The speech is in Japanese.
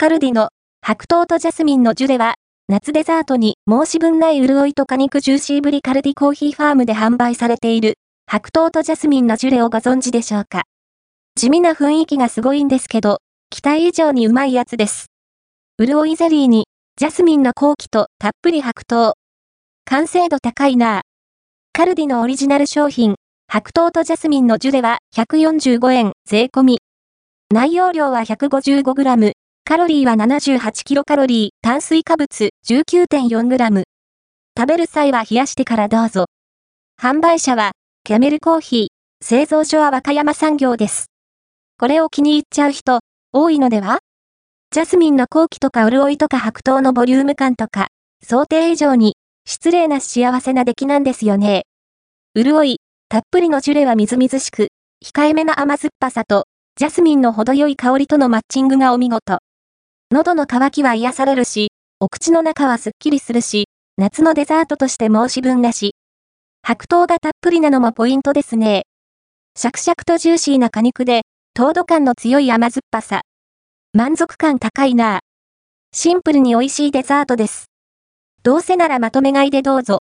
カルディの白桃とジャスミンのジュレは、夏デザートに申し分ない潤いと果肉ジューシーぶりカルディコーヒーファームで販売されている白桃とジャスミンのジュレをご存知でしょうか？地味な雰囲気がすごいんですけど、期待以上にうまいやつです。潤いゼリーに、ジャスミンの後期とたっぷり白桃。完成度高いなぁ。カルディのオリジナル商品、白桃とジャスミンのジュレは145円税込み。内容量は 155g、カロリーは78キロカロリー、炭水化物 19.4g。食べる際は冷やしてからどうぞ。販売者は、キャメルコーヒー、製造所は和歌山産業です。これを気に入っちゃう人、多いのでは？ジャスミンの後期とか潤いとか白桃のボリューム感とか、想定以上に、失礼な幸せな出来なんですよね。潤い、たっぷりのジュレはみずみずしく、控えめな甘酸っぱさと、ジャスミンの程よい香りとのマッチングがお見事。喉の渇きは癒されるし、お口の中はすっきりするし、夏のデザートとして申し分なし。白桃がたっぷりなのもポイントですね。シャクシャクとジューシーな果肉で、糖度感の強い甘酸っぱさ。満足感高いな。シンプルに美味しいデザートです。どうせならまとめ買いでどうぞ。